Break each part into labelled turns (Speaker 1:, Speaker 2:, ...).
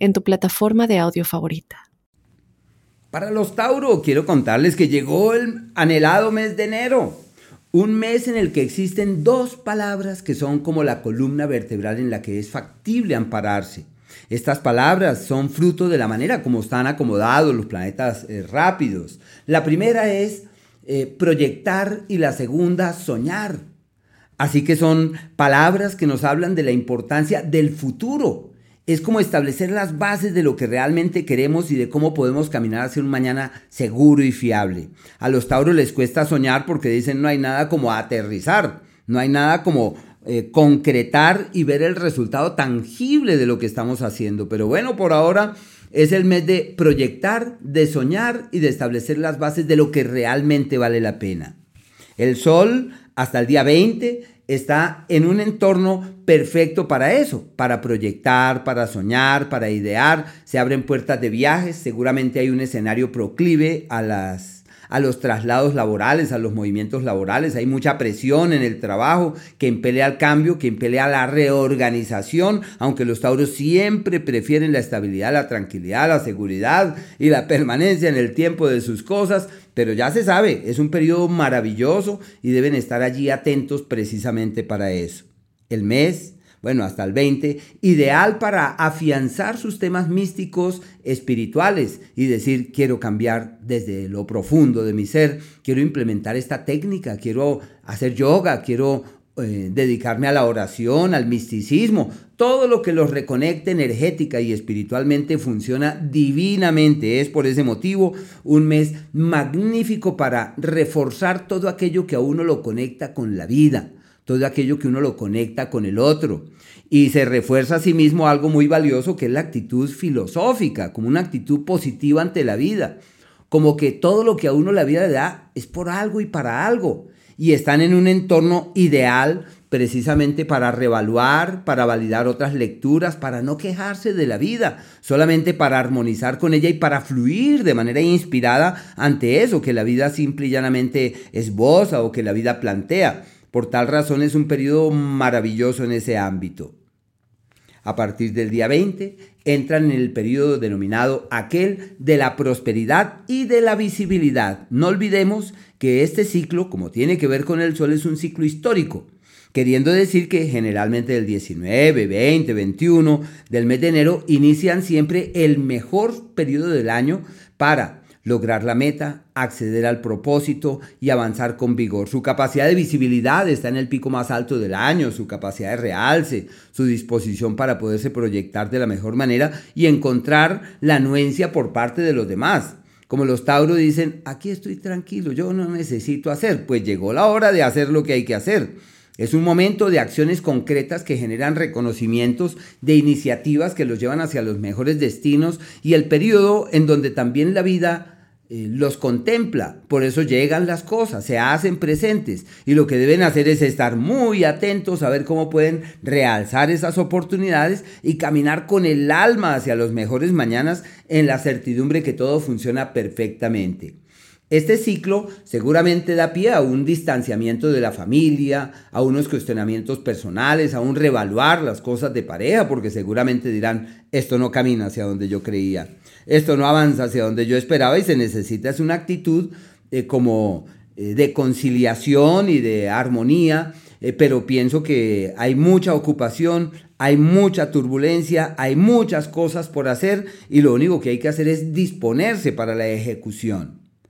Speaker 1: en tu plataforma de audio favorita.
Speaker 2: Para los Tauro, quiero contarles que llegó el anhelado mes de enero. Un mes en el que existen dos palabras que son como la columna vertebral en la que es factible ampararse. Estas palabras son fruto de la manera como están acomodados los planetas eh, rápidos. La primera es eh, proyectar y la segunda soñar. Así que son palabras que nos hablan de la importancia del futuro, es como establecer las bases de lo que realmente queremos y de cómo podemos caminar hacia un mañana seguro y fiable. A los tauros les cuesta soñar porque dicen no hay nada como aterrizar, no hay nada como eh, concretar y ver el resultado tangible de lo que estamos haciendo. Pero bueno, por ahora es el mes de proyectar, de soñar y de establecer las bases de lo que realmente vale la pena. El sol hasta el día 20 está en un entorno perfecto para eso, para proyectar, para soñar, para idear. Se abren puertas de viajes, seguramente hay un escenario proclive a las a los traslados laborales, a los movimientos laborales. Hay mucha presión en el trabajo, que impele al cambio, que impele a la reorganización, aunque los tauros siempre prefieren la estabilidad, la tranquilidad, la seguridad y la permanencia en el tiempo de sus cosas. Pero ya se sabe, es un periodo maravilloso y deben estar allí atentos precisamente para eso. El mes bueno, hasta el 20, ideal para afianzar sus temas místicos espirituales y decir, quiero cambiar desde lo profundo de mi ser, quiero implementar esta técnica, quiero hacer yoga, quiero eh, dedicarme a la oración, al misticismo, todo lo que los reconecte energética y espiritualmente funciona divinamente. Es por ese motivo un mes magnífico para reforzar todo aquello que a uno lo conecta con la vida todo aquello que uno lo conecta con el otro. Y se refuerza a sí mismo algo muy valioso que es la actitud filosófica, como una actitud positiva ante la vida. Como que todo lo que a uno la vida le da es por algo y para algo. Y están en un entorno ideal precisamente para revaluar, para validar otras lecturas, para no quejarse de la vida, solamente para armonizar con ella y para fluir de manera inspirada ante eso que la vida simple y llanamente esboza o que la vida plantea. Por tal razón es un periodo maravilloso en ese ámbito. A partir del día 20 entran en el periodo denominado aquel de la prosperidad y de la visibilidad. No olvidemos que este ciclo, como tiene que ver con el Sol, es un ciclo histórico, queriendo decir que generalmente del 19, 20, 21 del mes de enero inician siempre el mejor periodo del año para lograr la meta, acceder al propósito y avanzar con vigor. Su capacidad de visibilidad está en el pico más alto del año, su capacidad de realce, su disposición para poderse proyectar de la mejor manera y encontrar la anuencia por parte de los demás. Como los Tauros dicen, aquí estoy tranquilo, yo no necesito hacer, pues llegó la hora de hacer lo que hay que hacer. Es un momento de acciones concretas que generan reconocimientos de iniciativas que los llevan hacia los mejores destinos y el periodo en donde también la vida eh, los contempla. Por eso llegan las cosas, se hacen presentes y lo que deben hacer es estar muy atentos a ver cómo pueden realzar esas oportunidades y caminar con el alma hacia los mejores mañanas en la certidumbre que todo funciona perfectamente. Este ciclo seguramente da pie a un distanciamiento de la familia, a unos cuestionamientos personales, a un revaluar las cosas de pareja, porque seguramente dirán, esto no camina hacia donde yo creía, esto no avanza hacia donde yo esperaba y se necesita es una actitud eh, como eh, de conciliación y de armonía, eh, pero pienso que hay mucha ocupación, hay mucha turbulencia, hay muchas cosas por hacer y lo único que hay que hacer es disponerse para la ejecución.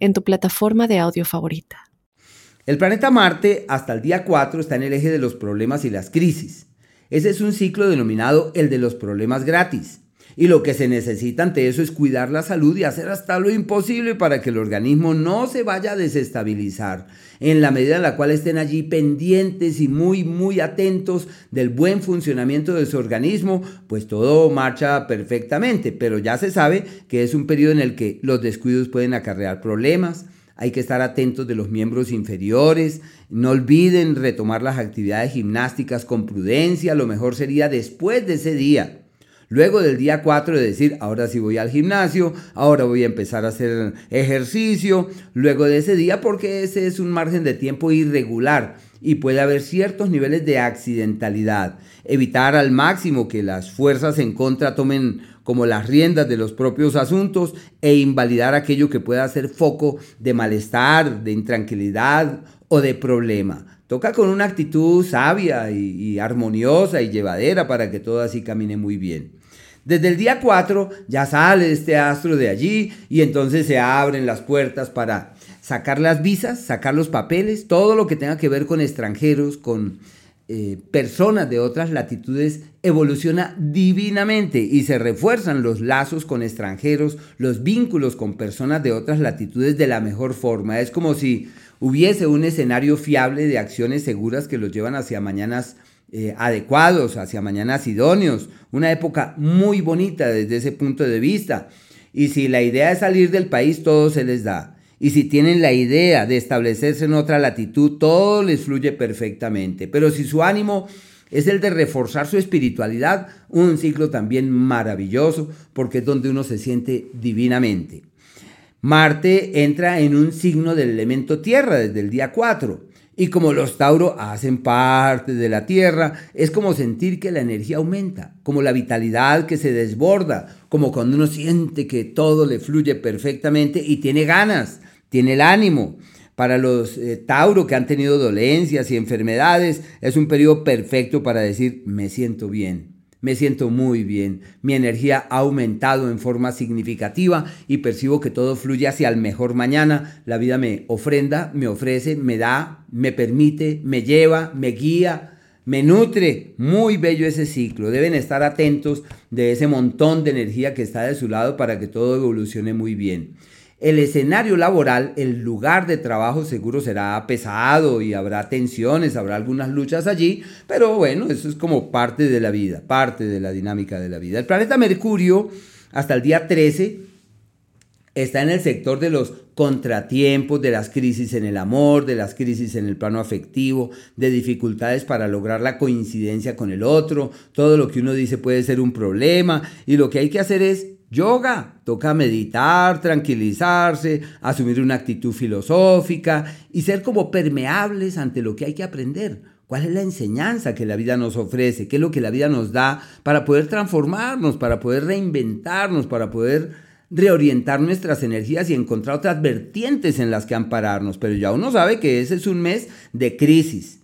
Speaker 1: en tu plataforma de audio favorita.
Speaker 2: El planeta Marte hasta el día 4 está en el eje de los problemas y las crisis. Ese es un ciclo denominado el de los problemas gratis. Y lo que se necesita ante eso es cuidar la salud y hacer hasta lo imposible para que el organismo no se vaya a desestabilizar, en la medida en la cual estén allí pendientes y muy, muy atentos del buen funcionamiento de su organismo, pues todo marcha perfectamente, pero ya se sabe que es un periodo en el que los descuidos pueden acarrear problemas, hay que estar atentos de los miembros inferiores, no olviden retomar las actividades gimnásticas con prudencia, lo mejor sería después de ese día. Luego del día 4 de decir, ahora sí voy al gimnasio, ahora voy a empezar a hacer ejercicio, luego de ese día porque ese es un margen de tiempo irregular y puede haber ciertos niveles de accidentalidad. Evitar al máximo que las fuerzas en contra tomen como las riendas de los propios asuntos e invalidar aquello que pueda ser foco de malestar, de intranquilidad o de problema. Toca con una actitud sabia y, armoniosa y llevadera para que todo así camine muy bien. Desde el día 4 ya sale este astro de allí y entonces se abren las puertas para sacar las visas, sacar los papeles, todo lo que tenga que ver con extranjeros, con eh, personas de otras latitudes, evoluciona divinamente y se refuerzan los lazos con extranjeros, los vínculos con personas de otras latitudes de la mejor forma. Es como si hubiese un escenario fiable de acciones seguras que los llevan hacia mañanas eh, adecuados, hacia mañanas idóneos, una época muy bonita desde ese punto de vista. Y si la idea es salir del país, todo se les da. Y si tienen la idea de establecerse en otra latitud, todo les fluye perfectamente. Pero si su ánimo es el de reforzar su espiritualidad, un ciclo también maravilloso, porque es donde uno se siente divinamente. Marte entra en un signo del elemento tierra desde el día 4. Y como los Tauro hacen parte de la Tierra, es como sentir que la energía aumenta, como la vitalidad que se desborda, como cuando uno siente que todo le fluye perfectamente y tiene ganas, tiene el ánimo. Para los eh, Tauro que han tenido dolencias y enfermedades, es un periodo perfecto para decir, me siento bien, me siento muy bien, mi energía ha aumentado en forma significativa y percibo que todo fluye hacia el mejor mañana. La vida me ofrenda, me ofrece, me da, me permite, me lleva, me guía, me nutre. Muy bello ese ciclo. Deben estar atentos de ese montón de energía que está de su lado para que todo evolucione muy bien. El escenario laboral, el lugar de trabajo seguro será pesado y habrá tensiones, habrá algunas luchas allí, pero bueno, eso es como parte de la vida, parte de la dinámica de la vida. El planeta Mercurio, hasta el día 13, está en el sector de los contratiempos, de las crisis en el amor, de las crisis en el plano afectivo, de dificultades para lograr la coincidencia con el otro. Todo lo que uno dice puede ser un problema y lo que hay que hacer es Yoga, toca meditar, tranquilizarse, asumir una actitud filosófica y ser como permeables ante lo que hay que aprender. ¿Cuál es la enseñanza que la vida nos ofrece? ¿Qué es lo que la vida nos da para poder transformarnos, para poder reinventarnos, para poder reorientar nuestras energías y encontrar otras vertientes en las que ampararnos? Pero ya uno sabe que ese es un mes de crisis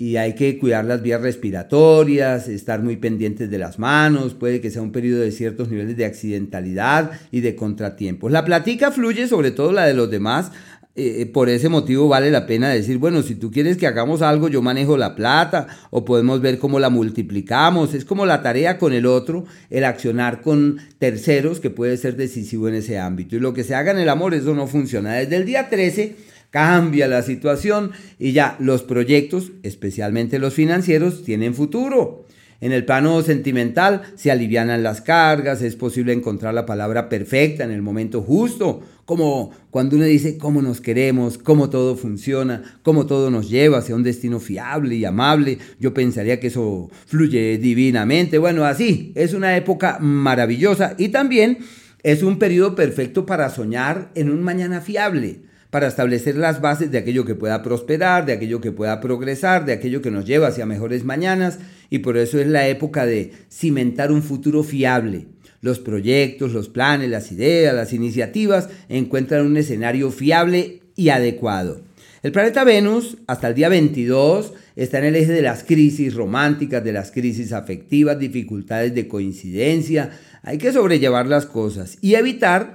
Speaker 2: y hay que cuidar las vías respiratorias, estar muy pendientes de las manos, puede que sea un periodo de ciertos niveles de accidentalidad y de contratiempos. La platica fluye, sobre todo la de los demás, eh, eh, por ese motivo vale la pena decir, bueno, si tú quieres que hagamos algo, yo manejo la plata o podemos ver cómo la multiplicamos. Es como la tarea con el otro, el accionar con terceros que puede ser decisivo en ese ámbito. Y lo que se haga en el amor, eso no funciona. Desde el día 13 cambia la situación y ya los proyectos, especialmente los financieros, tienen futuro. En el plano sentimental se alivianan las cargas, es posible encontrar la palabra perfecta en el momento justo, como cuando uno dice cómo nos queremos, cómo todo funciona, cómo todo nos lleva hacia un destino fiable y amable. Yo pensaría que eso fluye divinamente. Bueno, así, es una época maravillosa y también es un periodo perfecto para soñar en un mañana fiable para establecer las bases de aquello que pueda prosperar, de aquello que pueda progresar, de aquello que nos lleva hacia mejores mañanas y por eso es la época de cimentar un futuro fiable. Los proyectos, los planes, las ideas, las iniciativas encuentran un escenario fiable y adecuado. El planeta Venus, hasta el día 22, está en el eje de las crisis románticas, de las crisis afectivas, dificultades de coincidencia. Hay que sobrellevar las cosas y evitar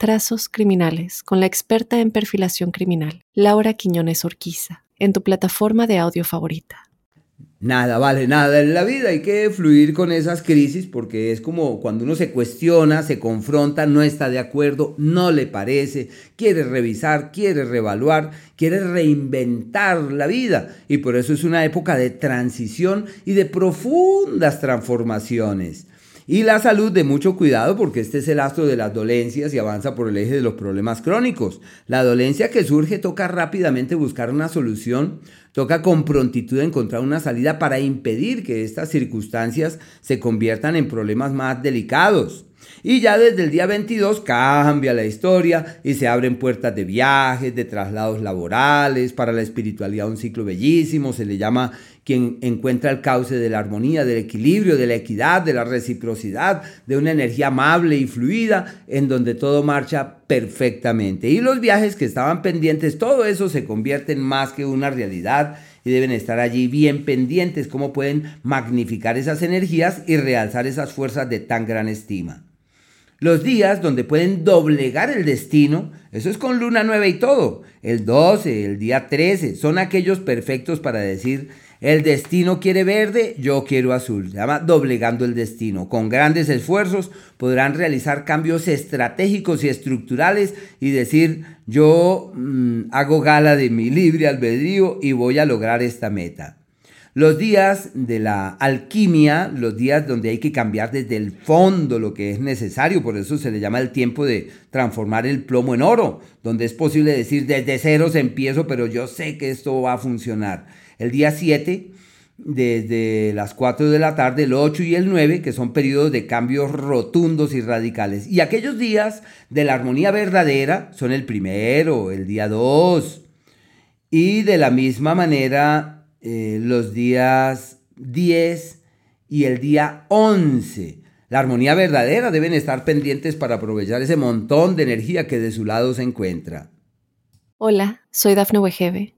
Speaker 1: Trazos Criminales con la experta en perfilación criminal, Laura Quiñones Orquiza, en tu plataforma de audio favorita.
Speaker 2: Nada vale nada en la vida, hay que fluir con esas crisis porque es como cuando uno se cuestiona, se confronta, no está de acuerdo, no le parece, quiere revisar, quiere reevaluar, quiere reinventar la vida y por eso es una época de transición y de profundas transformaciones. Y la salud de mucho cuidado porque este es el astro de las dolencias y avanza por el eje de los problemas crónicos. La dolencia que surge toca rápidamente buscar una solución, toca con prontitud encontrar una salida para impedir que estas circunstancias se conviertan en problemas más delicados. Y ya desde el día 22 cambia la historia y se abren puertas de viajes, de traslados laborales, para la espiritualidad un ciclo bellísimo, se le llama quien encuentra el cauce de la armonía, del equilibrio, de la equidad, de la reciprocidad, de una energía amable y fluida, en donde todo marcha perfectamente. Y los viajes que estaban pendientes, todo eso se convierte en más que una realidad y deben estar allí bien pendientes cómo pueden magnificar esas energías y realzar esas fuerzas de tan gran estima. Los días donde pueden doblegar el destino, eso es con luna nueva y todo. El 12, el día 13, son aquellos perfectos para decir, el destino quiere verde, yo quiero azul. Se llama doblegando el destino. Con grandes esfuerzos podrán realizar cambios estratégicos y estructurales y decir, yo mm, hago gala de mi libre albedrío y voy a lograr esta meta. Los días de la alquimia, los días donde hay que cambiar desde el fondo lo que es necesario, por eso se le llama el tiempo de transformar el plomo en oro, donde es posible decir desde ceros empiezo, pero yo sé que esto va a funcionar. El día 7, desde las 4 de la tarde, el 8 y el 9, que son periodos de cambios rotundos y radicales. Y aquellos días de la armonía verdadera son el primero, el día 2. Y de la misma manera eh, los días 10 y el día 11. La armonía verdadera deben estar pendientes para aprovechar ese montón de energía que de su lado se encuentra.
Speaker 1: Hola, soy Dafne Wegebe